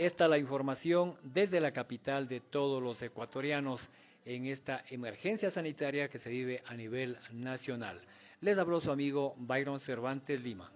Esta es la información desde la capital de todos los ecuatorianos en esta emergencia sanitaria que se vive a nivel nacional. Les habló su amigo Byron Cervantes Lima.